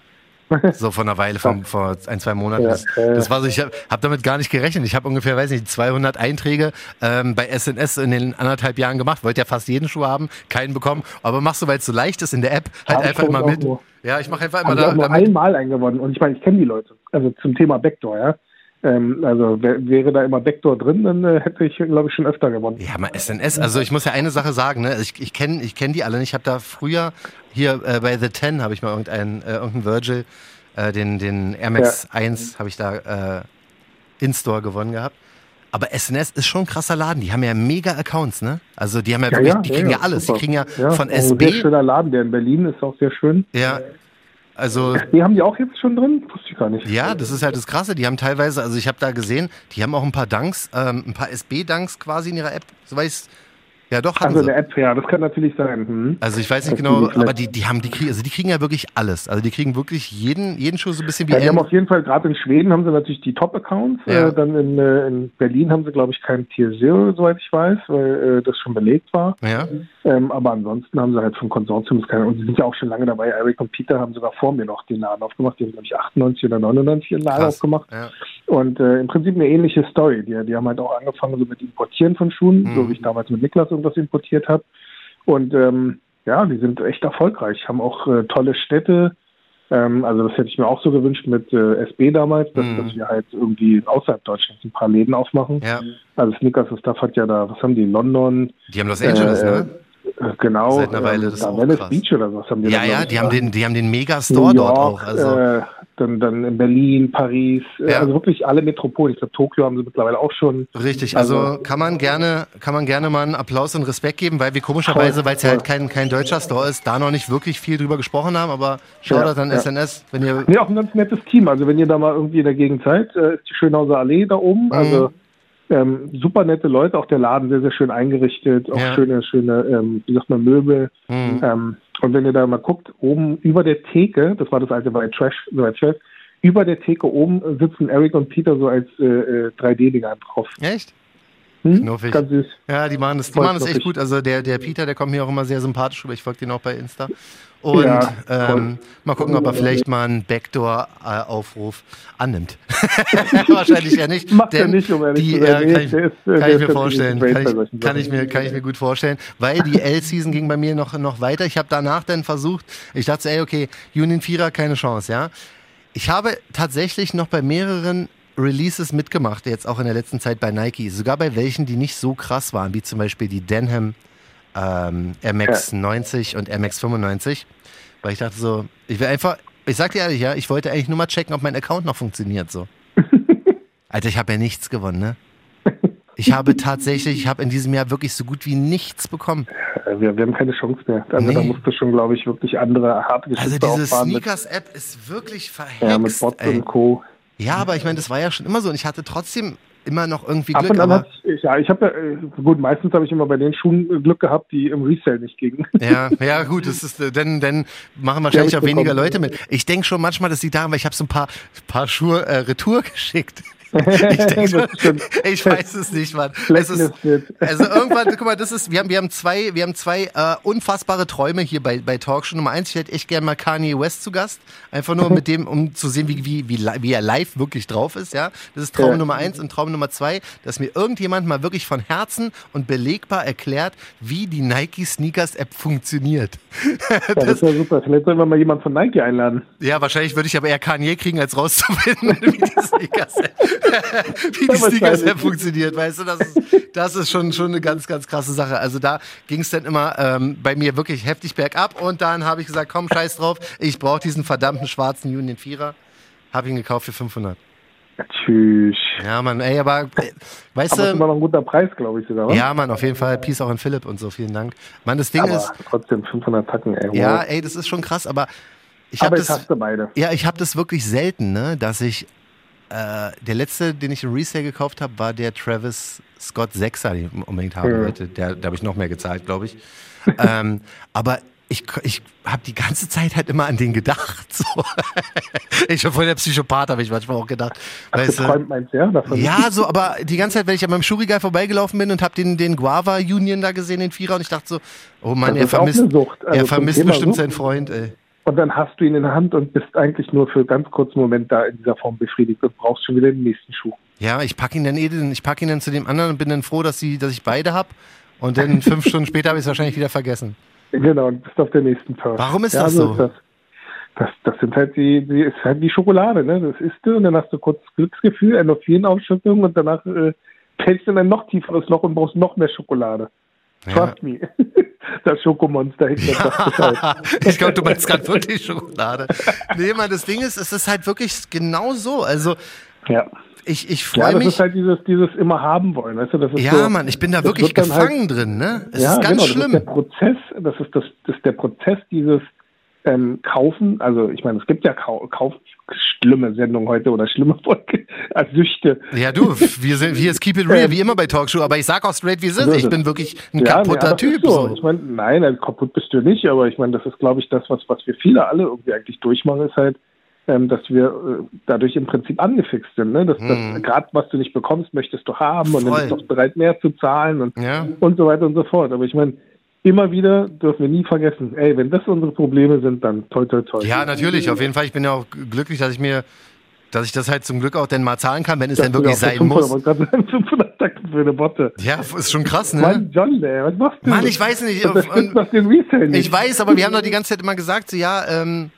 So von einer Weile, von, vor ein, zwei Monaten. Das, das war so, ich habe hab damit gar nicht gerechnet. Ich habe ungefähr, weiß nicht, 200 Einträge ähm, bei SNS in den anderthalb Jahren gemacht. Wollte ja fast jeden Schuh haben, keinen bekommen. Aber machst du, weil es so leicht ist in der App, halt Hab ich einfach immer mit. nur. Ja, ich mache einfach immer Also da. auch nur damit. einmal eingewonnen. Und ich meine, ich kenne die Leute. Also zum Thema Backdoor, ja. Ähm, also wär, wäre da immer Backdoor drin, dann äh, hätte ich, glaube ich, schon öfter gewonnen. Ja, mal SNS. Also ich muss ja eine Sache sagen, ne? Ich, ich kenne ich kenn die alle nicht. Ich habe da früher hier äh, bei The Ten habe ich mal irgendeinen äh, irgendeinen Virgil, äh, den, den Air Max 1 habe ich da äh, in-Store gewonnen gehabt. Aber SNS ist schon ein krasser Laden. Die haben ja mega Accounts, ne? Also die haben ja, wirklich, die kriegen ja, alles. super. Die kriegen ja, Ja, von auch Ein sehr SB. schöner Laden, der in Berlin ist auch sehr schön. Ja. Also Die haben die auch jetzt schon drin? Wusste ich gar nicht. ja, das ist halt das Krasse. Die haben teilweise, also ich habe da gesehen, die haben auch ein paar Dunks, ähm, ein paar SB-Dunks quasi in ihrer App. So weiß ja doch haben Also sie. der App, ja, das kann natürlich sein. Hm. Also ich weiß nicht Das genau, aber die, die haben, die kriegen, also die kriegen ja wirklich alles. Also die kriegen wirklich jeden, jeden Schuh so ein bisschen wie Ja, die haben auf jeden Fall, gerade in Schweden haben sie natürlich die Top-Accounts. Ja. Äh, dann in, äh, in Berlin haben sie, glaube ich, keinen Tier Zero, soweit ich weiß, weil äh, das schon belegt war. Ja, Ähm, aber ansonsten haben sie halt vom Konsortium keine. Und sie sind ja auch schon lange dabei. Eric und Peter haben sogar vor mir noch den Laden aufgemacht. Die haben, glaube ich, 98 oder 99 ihren Laden krass. aufgemacht. Ja. Und äh, im Prinzip eine ähnliche Story. Die, die haben halt auch angefangen so mit Importieren von Schuhen, Mhm. so wie ich damals mit Niklas irgendwas importiert habe. Und ähm, ja, die sind echt erfolgreich, haben auch äh, tolle Städte. Ähm, also das hätte ich mir auch so gewünscht mit äh, SB damals, dass, Mhm. dass wir halt irgendwie außerhalb Deutschlands ein paar Läden aufmachen. ja. Also Snickers und Stuff hat ja da, was haben die, London, Die haben Los Angeles, äh, ne? äh, genau, Seit einer Weile, das ist auch Venice krass. Beach oder was haben die Ja, ja, die haben den, die haben den Megastore dort auch. York, Also äh, dann, dann in Berlin, Paris, äh, Ja. also wirklich alle Metropolen. Ich glaube, Tokio haben sie mittlerweile auch schon. richtig. Also, also- kann man gerne, kann man gerne mal einen Applaus und Respekt geben, weil wir komischerweise, weil es ja halt kein, kein deutscher Store ist, da noch nicht wirklich viel drüber gesprochen haben. Aber Shoutout Ja, an ja. SNS, wenn ihr Nee, auch ein ganz nettes Team. Also wenn ihr da mal irgendwie in der Gegend seid, äh, ist die Schönhauser Allee da oben. Mhm. Also ähm, super nette Leute, auch der Laden sehr, sehr schön eingerichtet, auch Ja. schöne, schöne, ähm, wie sagt man, Möbel. Mhm. Ähm, und wenn ihr da mal guckt, oben über der Theke, das war das alte bei Trash, so Trash, über der Theke oben sitzen Eric und Peter so als äh, äh, 3D-Dinger drauf. Echt? Hm? Knuffig. Ganz süß. Ja, die machen das, die Voll machen das echt gut. Also der, der Peter, der kommt mir auch immer sehr sympathisch rüber. Ich folge den auch bei Insta. Und Ja, ähm, mal gucken, ob er vielleicht mal einen Backdoor-Aufruf annimmt. Wahrscheinlich ja nicht. Macht er denn nicht, um ehrlich die, zu sein. äh, Nee, kann ich, der ist, kann ich mir vorstellen. Kann ich, kann, ich mir, kann ich mir gut vorstellen. Weil die L-Season ging bei mir noch, noch weiter. Ich habe danach dann versucht, ich dachte, ey, okay, Union Vierer, keine Chance, ja. Ich habe tatsächlich noch bei mehreren Releases mitgemacht, jetzt auch in der letzten Zeit bei Nike. Sogar bei welchen, die nicht so krass waren, wie zum Beispiel die Denham ähm, MX 90 und MX 95. Weil ich dachte so, ich will einfach, ich sag dir ehrlich, ja, ich wollte eigentlich nur mal checken, ob mein Account noch funktioniert so. Alter, ich habe ja nichts gewonnen, ne? Ich habe tatsächlich, ich habe in diesem Jahr wirklich so gut wie nichts bekommen. Wir, wir haben keine Chance mehr. Also da Nee. musst du schon, glaube ich, wirklich andere harte Also diese Sneakers-App ist wirklich verhext. ja, mit Bots ey. und Co. Ja, aber ich meine, das war ja schon immer so und ich hatte trotzdem immer noch irgendwie Ab Glück. und an hat ja, ich habe ja, äh, gut, meistens habe ich immer bei den Schuhen äh, Glück gehabt, die im Resale nicht gingen. ja, ja, gut, das ist, äh, denn, denn machen wahrscheinlich Ja, auch weniger. Leute mit. Ich denke schon manchmal, das liegt daran, weil ich habe so ein paar, paar Schuhe äh, Retour geschickt. Ich, denk schon, Das stimmt. ich weiß es nicht, Mann. Es ist, also irgendwann, guck mal, das ist, wir haben, wir haben zwei, wir haben zwei äh, unfassbare Träume hier bei, bei Talkshow. Nummer eins, ich hätte echt gerne mal Kanye West zu Gast. Einfach nur mit dem, um zu sehen, wie, wie, wie, wie er live wirklich drauf ist, ja. Das ist Traum Ja. Nummer eins und Traum Nummer zwei, dass mir irgendjemand mal wirklich von Herzen und belegbar erklärt, wie die Nike Sneakers App funktioniert. Ja, das ist ja super. Vielleicht sollen wir mal jemanden von Nike einladen. Ja, wahrscheinlich würde ich aber eher Kanye kriegen, als rauszufinden, wie die Sneakers App, wie die Ja, Sneakers App wahrscheinlich. funktioniert. Weißt du, das ist, das ist schon, schon eine ganz, ganz krasse Sache. Also da ging es dann immer ähm, bei mir wirklich heftig bergab und dann habe ich gesagt, komm, scheiß drauf, ich brauche diesen verdammten schwarzen Union Vierer. Habe ihn gekauft für 500. Tschüss. Ja, Mann, ey, aber äh, weißt Aber ist immer du, noch ein guter Preis, glaube ich sogar. wa? ja, Mann, auf jeden Fall, Peace auch an Philipp und so, vielen Dank. Mann, das Ding aber ist, trotzdem 500 Tacken, ey. ja, ey, das ist schon krass, aber ich habe aber ich das, hasse beide. Ja, ich habe das wirklich selten, ne, dass ich äh, der letzte, den ich im Resale gekauft habe, war der Travis Scott 6er, den ich unbedingt haben Mhm. wollte. Der, da habe ich noch mehr gezahlt, glaube ich. ähm, aber ich, ich habe die ganze Zeit halt immer an den gedacht. So. ich bin voll der Psychopath, habe ich manchmal auch gedacht. Weißt du? Geträumt meinst ja? Davon? Ja, so, aber die ganze Zeit, wenn ich an meinem Schuhregal vorbeigelaufen bin und habe den, den Guava Union da gesehen, den Vierer, und ich dachte so, oh Mann, Das er vermisst. Also er vermisst bestimmt Sucht. seinen Freund, ey. Und dann hast du ihn in der Hand und bist eigentlich nur für ganz kurzen Moment da in dieser Form befriedigt und brauchst schon wieder den nächsten Schuh. Ja, ich packe ihn dann eh, ich packe ihn dann zu dem anderen und bin dann froh, dass, sie, dass ich beide habe. Und dann fünf Stunden später habe ich es wahrscheinlich wieder vergessen. Genau, und bist auf der nächsten Tag. Warum ist ja, das so? Ist das. Das, das sind halt die, die ist halt die Schokolade, ne? Das isst du und dann hast du kurz Glücksgefühl, Endorphinausschüttung und danach äh, fällst du in ein noch tieferes Loch und brauchst noch mehr Schokolade. Ja. Trust me. Das Schokomonster hinter. Ich glaube, du meinst gerade wirklich Schokolade. Nee, man, das Ding ist, es ist halt wirklich genau so. Also, ja. ich, ich freue ja, mich. Das ist halt dieses, dieses immer haben wollen. Weißt du? das ist ja, so, Mann, ich bin da wirklich halt gefangen halt, drin. Ne? Es ja, ist ganz genau, schlimm. Das ist der Prozess, das ist, das, das ist der Prozess dieses ähm, kaufen, also ich meine, es gibt ja Kau Kauf schlimme Sendungen heute oder schlimme Folge als Süchte. Ja, du, wir sind hier ist Keep It Real, wie immer bei Talkshow, aber ich sag auch straight, wie es ist. Ich bin wirklich ein ja, kaputter nee, Typ. So. Ich meine, nein, also kaputt bist du nicht, aber ich meine, das ist, glaube ich, das, was, was wir viele alle irgendwie eigentlich durchmachen, ist halt, ähm, dass wir äh, dadurch im Prinzip angefixt sind. Ne? Dass, hm. das gerade was du nicht bekommst, möchtest du haben Voll. und dann bist du auch bereit, mehr zu zahlen und, ja. und so weiter und so fort. Aber ich meine, immer wieder dürfen wir nie vergessen, ey, wenn das unsere Probleme sind, dann toll, toll, toll. Ja, natürlich, auf jeden Fall. Ich bin ja auch glücklich, dass ich mir, dass ich das halt zum Glück auch denn mal zahlen kann, wenn es denn wirklich sein 500, muss. 500 für eine Botte. Ja, ist schon krass, ne? Mann, John, ey, was machst du? Mann, ich weiß nicht. Nicht. Ich weiß, aber wir haben doch die ganze Zeit immer gesagt, so, ja, ähm,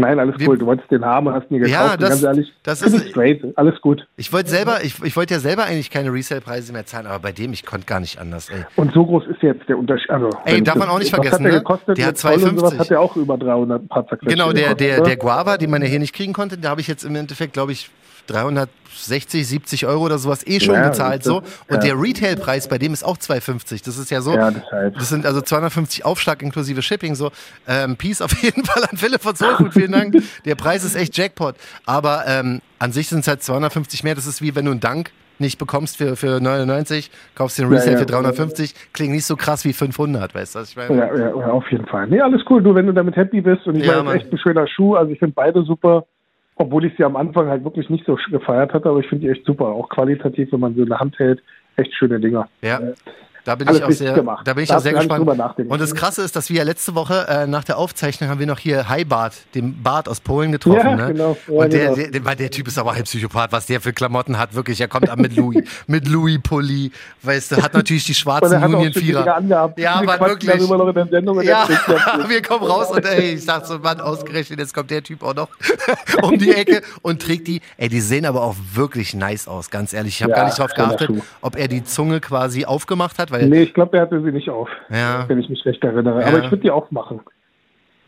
Nein, alles cool. Du wolltest den haben und hast ihn gekauft. Ja, das, ganz ehrlich, das ist straight. Alles gut. Ich wollte selber, ich, ich wollte ja selber eigentlich keine Resale-Preise mehr zahlen, aber bei dem, ich konnte gar nicht anders, ey. Und so groß ist jetzt der Unterschied. Also, ey, darf man auch nicht vergessen, der ne? Gekostet, der hat 250. Hat der auch über 300 paar Genau, der, der, der Guava, den man ja hier nicht kriegen konnte, da habe ich jetzt im Endeffekt, glaube ich, 360, 70 Euro oder sowas eh schon ja, gezahlt so. Und ja. der Retailpreis bei dem ist auch 250. Das ist ja so. Ja, das, heißt. das sind also 250 Aufschlag inklusive Shipping so. Ähm, Peace auf jeden Fall an Philipp von Soulfood. Vielen Dank. Der Preis ist echt Jackpot. Aber ähm, an sich sind es halt 250 mehr. Das ist wie wenn du einen Dank nicht bekommst für, für 99, kaufst den Resale ja, ja, für 350, klingt nicht so krass wie 500, weißt du, was ich meine? Ja, ja, auf jeden Fall. Nee, alles cool, du, wenn du damit happy bist und ich ja, meine, echt ein schöner Schuh, also ich finde beide super obwohl ich sie am Anfang halt wirklich nicht so gefeiert hatte, aber ich finde die echt super. Auch qualitativ, wenn man sie in der Hand hält, echt schöne Dinger. Ja. Da bin ich auch sehr, da bin ich auch sehr gespannt. Und das Krasse ist, dass wir ja letzte Woche äh, nach der Aufzeichnung haben wir noch hier Heibart, den Bart aus Polen getroffen. Ja, ne? genau. Ja, und der, genau. der, der, der, Typ ist aber halb Psychopath, was der für Klamotten hat. Wirklich, er kommt an mit Louis, mit Louis Pulli, weißt du, hat natürlich die schwarzen Union Vierer. Ja, aber wirklich. ja, wir kommen raus und ey, ich sag so, Mann, ausgerechnet, jetzt kommt der Typ auch noch um die Ecke und trägt die. Ey, die sehen aber auch wirklich nice aus, ganz ehrlich. Ich habe ja, gar nicht drauf geachtet, ob er die Zunge quasi aufgemacht hat, weil. Nee, ich glaube, er hatte sie nicht auf. Ja. Wenn ich mich recht erinnere. Ja. Aber ich würde die aufmachen.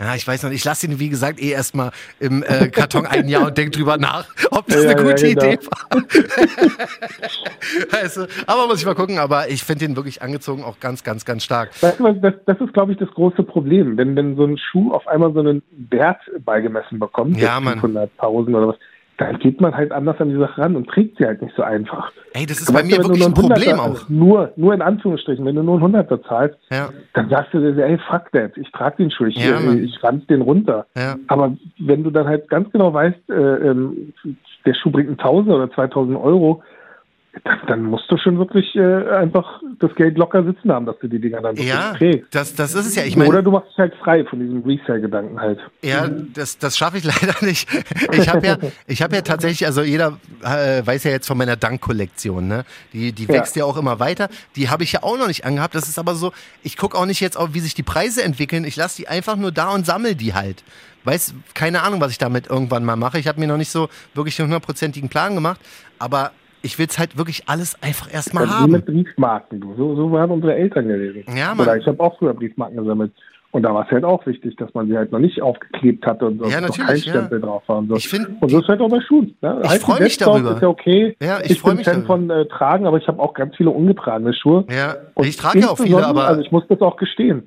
Ja, ich weiß noch nicht. Ich lasse ihn, wie gesagt, eh erstmal im äh, Karton ein Jahr und denke drüber nach, ob das ja, eine gute ja, genau. Idee war. also, aber muss ich mal gucken. Aber ich finde ihn wirklich angezogen auch ganz, ganz, ganz stark. Weißt du, das, das ist, glaube ich, das große Problem. Wenn, wenn so ein Schuh auf einmal so einen Wert beigemessen bekommt, ja, 500.000 oder was, dann geht man halt anders an die Sache ran und trägt sie halt nicht so einfach. Ey, das ist Aber bei mir wirklich ein Problem auch. Nur, nur in Anführungsstrichen, wenn du nur ein Hunderter zahlst, ja. dann sagst du dir, ey, fuck that, ich trage den Schuh, ich, ja, ich ranz den runter. Aber wenn du dann halt ganz genau weißt, äh, ähm, der Schuh bringt 1000 oder 2000 Euro, dann, dann, musst du schon wirklich äh, einfach das Geld locker sitzen haben, dass du die Dinger dann ja, kriegst. Das, das ist es ja. Ich mein, Oder du machst dich halt frei von diesem Resale-Gedanken halt. Ja, das, das schaffe ich leider nicht. Ich habe ja, ich habe ja tatsächlich, also jeder äh, weiß ja jetzt von meiner Dank-Kollektion, ne? Die, die wächst ja. ja auch immer weiter. Die habe ich ja auch noch nicht angehabt. Das ist aber so, ich gucke auch nicht jetzt auf, wie sich die Preise entwickeln. Ich lasse die einfach nur da und sammle die halt weiß keine Ahnung, was ich damit irgendwann mal mache. Ich habe mir noch nicht so wirklich einen hundertprozentigen Plan gemacht, aber ich will es halt wirklich alles einfach erstmal haben. Wie mit Briefmarken, du. So, so haben unsere Eltern gelesen. Ja, Mann. Oder ich habe auch früher Briefmarken gesammelt. Und da war es halt auch wichtig, dass man sie halt noch nicht aufgeklebt hatte und so ja, noch kein Stempel ja. drauf war. Und so. Ich find, und so ist halt auch bei Schuhen. Ne? Ich freue mich darüber. Ist ja okay. Ja, ich, ich bin mich Fan von äh, Tragen, aber ich habe auch ganz viele ungetragene Schuhe. Ja, und ich trage ja auch viele, aber... Also ich muss das auch gestehen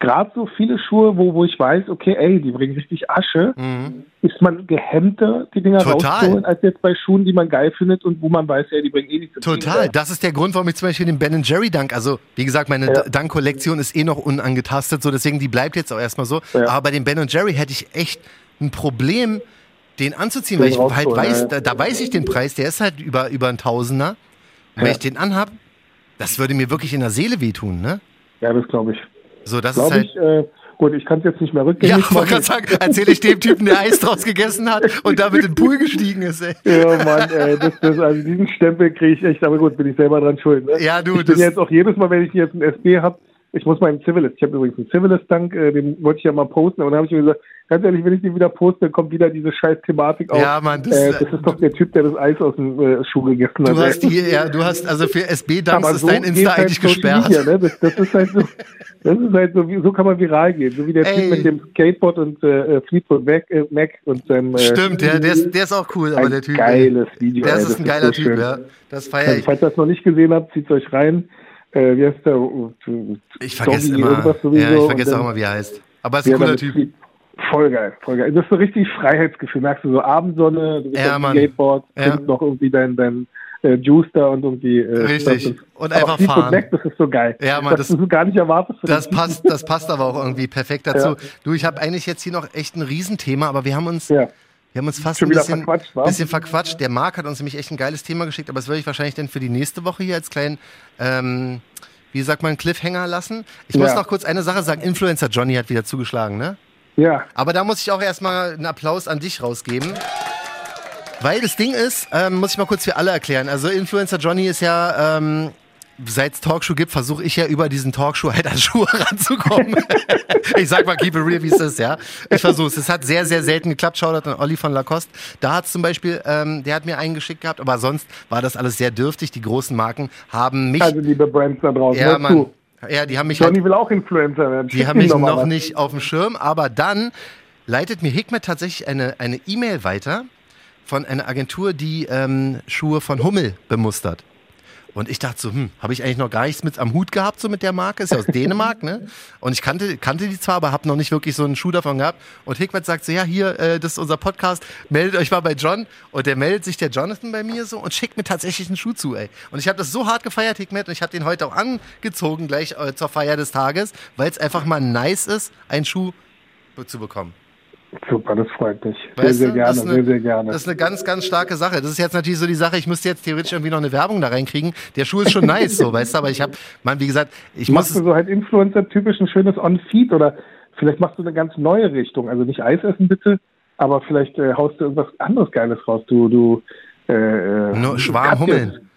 gerade so viele Schuhe, wo, wo ich weiß, okay, ey, die bringen richtig Asche, mhm. ist man gehemmter, die Dinger Total. rauszuholen, als jetzt bei Schuhen, die man geil findet und wo man weiß, ey, die bringen eh nichts. Total, das ist der Grund, warum ich zum Beispiel den Ben Jerry Dunk, also wie gesagt, meine ja. Dunk-Kollektion ist eh noch unangetastet, so deswegen die bleibt jetzt auch erstmal so. Ja. Aber bei dem Ben Jerry hätte ich echt ein Problem, den anzuziehen, den weil ich halt weiß, ja. da, da, weiß ich den Preis, der ist halt über, über ein Tausender. Und wenn ich den anhab, das würde mir wirklich in der Seele wehtun, ne? Ja, das glaube ich. So, das ist halt. Ich, äh, Gut, ich kann es jetzt nicht mehr rückgängig ja, machen. Ja, sagen, erzähle ich dem Typen, der Eis draus gegessen hat und damit in den Pool gestiegen ist, ey. Ja, Mann, ey, das, das, also diesen Stempel kriege ich echt, aber gut, bin ich selber dran schuld. Ne? Ja, du, ich bin jetzt auch jedes Mal, wenn ich jetzt einen SB habe, ich muss meinen Civilist, ich habe übrigens einen Civilist-Tank, äh, den wollte ich ja mal posten, und dann habe ich mir gesagt, ganz ehrlich, wenn ich den wieder poste, kommt wieder diese scheiß Thematik auf. Ja, Mann, das, äh, das ist doch der Typ, der das Eis aus dem äh, Schuh gegessen hat. Du hast die, ja, du hast, also für SB-Dunks ist so dein Insta halt eigentlich gesperrt. Media, ne? das, das, ist halt so, das ist halt so, so kann man viral gehen, so wie der Ey. Typ mit dem Skateboard und äh, äh Fleetwood Mac, äh, Mac und seinem... Äh, Stimmt, ja, der ist, der ist auch cool, aber der Typ... geiles Video. Der ist ein geiler so Typ, schön. ja. Das feiere ich. Falls ihr das noch nicht gesehen habt, zieht euch rein äh, wie heißt der? Ich vergesse immer. Ja, ich vergesse auch immer, wie er heißt. Aber er ist ein cooler Typ. Voll geil, voll geil. Das ist so richtig Freiheitsgefühl. Merkst du so Abendsonne, du bist ja, auf Skateboard, ja. noch irgendwie dein, dein äh, Juice da und irgendwie. Äh, Richtig. und einfach fahren. Weg, das ist so geil. Ja, man, das, das du gar nicht erwartet. Das passt, das passt aber auch irgendwie perfekt dazu. Ja. Du, ich habe eigentlich jetzt hier noch echt ein Riesenthema, aber wir haben uns. Ja. Wir haben uns fast ein bisschen verquatscht, bisschen verquatscht. Der Marc hat uns nämlich echt ein geiles Thema geschickt, aber das würde ich wahrscheinlich dann für die nächste Woche hier als kleinen ähm, wie sagt man, Cliffhanger lassen. Ich ja. muss noch kurz eine Sache sagen. Influencer Johnny hat wieder zugeschlagen, ne? Ja. Aber da muss ich auch erstmal einen Applaus an dich rausgeben. Weil das Ding ist, ähm, muss ich mal kurz für alle erklären. Also Influencer Johnny ist ja ähm, seit es Talkshow gibt, versuche ich ja über diesen Talkshow halt an Schuhe ranzukommen. ich sag mal, keep it real, wie es ist, ja. Ich versuche es. Es hat sehr, sehr selten geklappt. Shoutout an Olli von Lacoste. Da hat zum Beispiel, ähm, der hat mir einen geschickt gehabt, aber sonst war das alles sehr dürftig. Die großen Marken haben mich. Also liebe Brands da draußen. Ja, Mann. Ja, die haben mich. Johnny halt, will auch Influencer werden. Die haben mich noch, noch nicht auf dem Schirm, aber dann leitet mir Hikmet tatsächlich eine eine E-Mail weiter von einer Agentur, die ähm, Schuhe von Hummel bemustert. Und ich dachte so, hm, habe ich eigentlich noch gar nichts mit am Hut gehabt, so mit der Marke, ist ja aus Dänemark, ne? Und ich kannte, kannte die zwar, aber habe noch nicht wirklich so einen Schuh davon gehabt. Und Hikmet sagt so, ja, hier, äh, das ist unser Podcast, meldet euch mal bei John. Und der meldet sich der Jonathan bei mir so und schickt mir tatsächlich einen Schuh zu, ey. Und ich habe das so hart gefeiert, Hikmet, und ich habe den heute auch angezogen, gleich äh, zur Feier des Tages, weil es einfach mal nice ist, einen Schuh zu bekommen. Super, das freut mich. Sehr, sehr gerne, eine, sehr, sehr gerne. Das ist eine ganz, ganz starke Sache. Das ist jetzt natürlich so die Sache, ich müsste jetzt theoretisch irgendwie noch eine Werbung da reinkriegen. Der Schuh ist schon nice, so, weißt du, aber ich habe, man, wie gesagt, ich machst muss. Machst du so halt Influencer-typisch ein schönes On-Feed oder vielleicht machst du eine ganz neue Richtung. Also nicht Eis essen bitte, aber vielleicht äh, haust du irgendwas anderes Geiles raus. Du, du, äh, äh Nur Schwarmhummeln.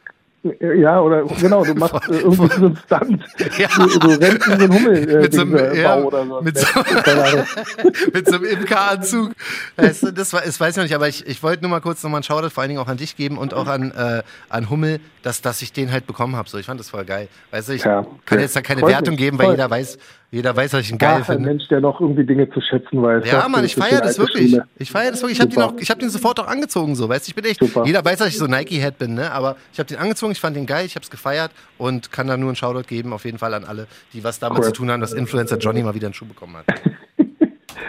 Ja, oder genau, du machst äh, irgendwie so einen Stunt. Ja. Du, du rennst in so einen Hummel äh, mit so einem, ja, oder so. Mit so, mit so einem Imkeranzug. Weißt du, das, war, das weiß ich noch nicht, aber ich, ich wollte nur mal kurz nochmal einen Shoutout vor allen Dingen auch an dich geben und auch an, äh, an Hummel, dass, dass ich den halt bekommen habe. So, ich fand das voll geil. Weißt du, ich ja. kann jetzt da keine Wertung geben, weil jeder weiß, jeder weiß, dass ich ihn geil ja, finde. Ein Mensch, der noch irgendwie Dinge zu schätzen weiß. Ja, Mann, ich feiere das wirklich. Schule. Ich feiere das wirklich. Ich habe den, hab den sofort auch angezogen, so, weißt du, ich bin echt, Super. jeder weiß, dass ich so Nike-Head bin, ne, aber ich habe den angezogen, ich fand den geil, ich habe es gefeiert und kann da nur einen Shoutout geben, auf jeden Fall an alle, die was damit cool. zu tun haben, dass Influencer Johnny mal wieder einen Schuh bekommen hat.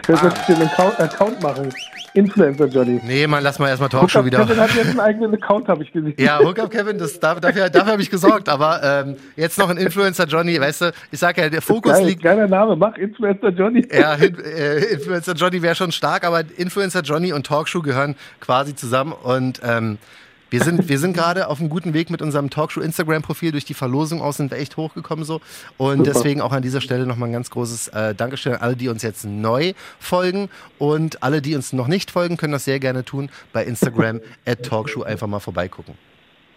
Wer soll sich den Account, Account machen? Influencer Johnny. Nee, man, lass mal erstmal Talkshow wieder. Kevin hat jetzt einen eigenen Account, habe ich gesehen. Ja, Hookup Kevin, das, dafür, dafür habe ich gesorgt. Aber ähm, jetzt noch ein Influencer Johnny, weißt du, ich sag ja, der Fokus Geil, liegt. Geiler Name, mach Influencer Johnny. Ja, äh, Influencer Johnny wäre schon stark, aber Influencer Johnny und Talkshow gehören quasi zusammen. Und ähm, wir sind, wir sind gerade auf einem guten Weg mit unserem Talkshow Instagram-Profil. Durch die Verlosung aus sind wir echt hochgekommen so. Und Super. deswegen auch an dieser Stelle nochmal ein ganz großes äh, Dankeschön an alle, die uns jetzt neu folgen. Und alle, die uns noch nicht folgen, können das sehr gerne tun bei Instagram at Talkshow einfach mal vorbeigucken.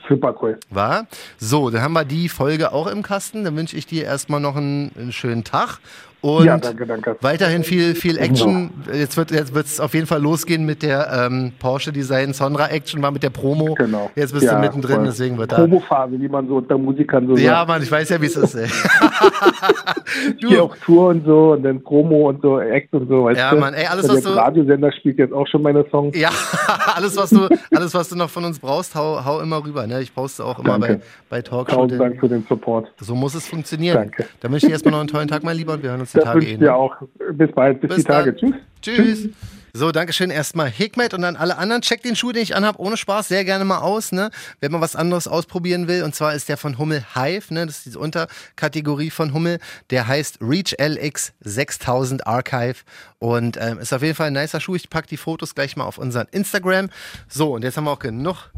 Super cool. War? So, dann haben wir die Folge auch im Kasten. Dann wünsche ich dir erstmal noch einen, einen schönen Tag und ja, danke, danke. weiterhin viel, viel Action. Genau. Jetzt wird jetzt es auf jeden Fall losgehen mit der ähm, Porsche Design Sonra Action, war mit der Promo. Genau. Jetzt bist ja, du mittendrin, voll. deswegen wird da. Promophase, wie man so unter Musikern so Ja, sagt. Mann, ich weiß ja, wie es ist, ey. du. Hier auch Tour und so und dann Promo und so, Act und so, weißt ja, du? Mann, ey, alles, was der du. Radiosender spielt jetzt auch schon meine Songs. Ja, alles, was du, alles, was du noch von uns brauchst, hau, hau immer rüber, ne? Ich poste auch immer bei, bei Talkshow. Tausend Dank für den Support. So muss es funktionieren. Danke. Dann wünsche ich dir erstmal noch einen tollen Tag, mein Lieber, und wir hören uns die das Tage eh. Ja, auch. Bis bald, bis, bis die Tage. Dann. Tschüss. Tschüss. So, Dankeschön erstmal Hikmet und dann alle anderen. Checkt den Schuh, den ich anhabe, ohne Spaß, sehr gerne mal aus, ne? Wenn man was anderes ausprobieren will. Und zwar ist der von Hummel Hive, ne? Das ist diese Unterkategorie von Hummel. Der heißt Reach LX 6000 Archive und ähm, ist auf jeden Fall ein nicer Schuh. Ich packe die Fotos gleich mal auf unseren Instagram. So, und jetzt haben wir auch genug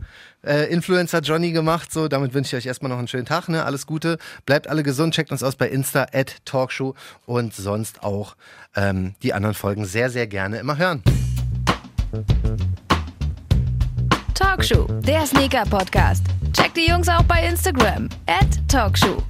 äh, Influencer Johnny gemacht. So, damit wünsche ich euch erstmal noch einen schönen Tag. Ne? Alles Gute. Bleibt alle gesund. Checkt uns aus bei Insta at Talkshow und sonst auch ähm, die anderen Folgen sehr, sehr gerne immer hören. Talkshow, der Sneaker Podcast. Checkt die Jungs auch bei Instagram at Talkshow.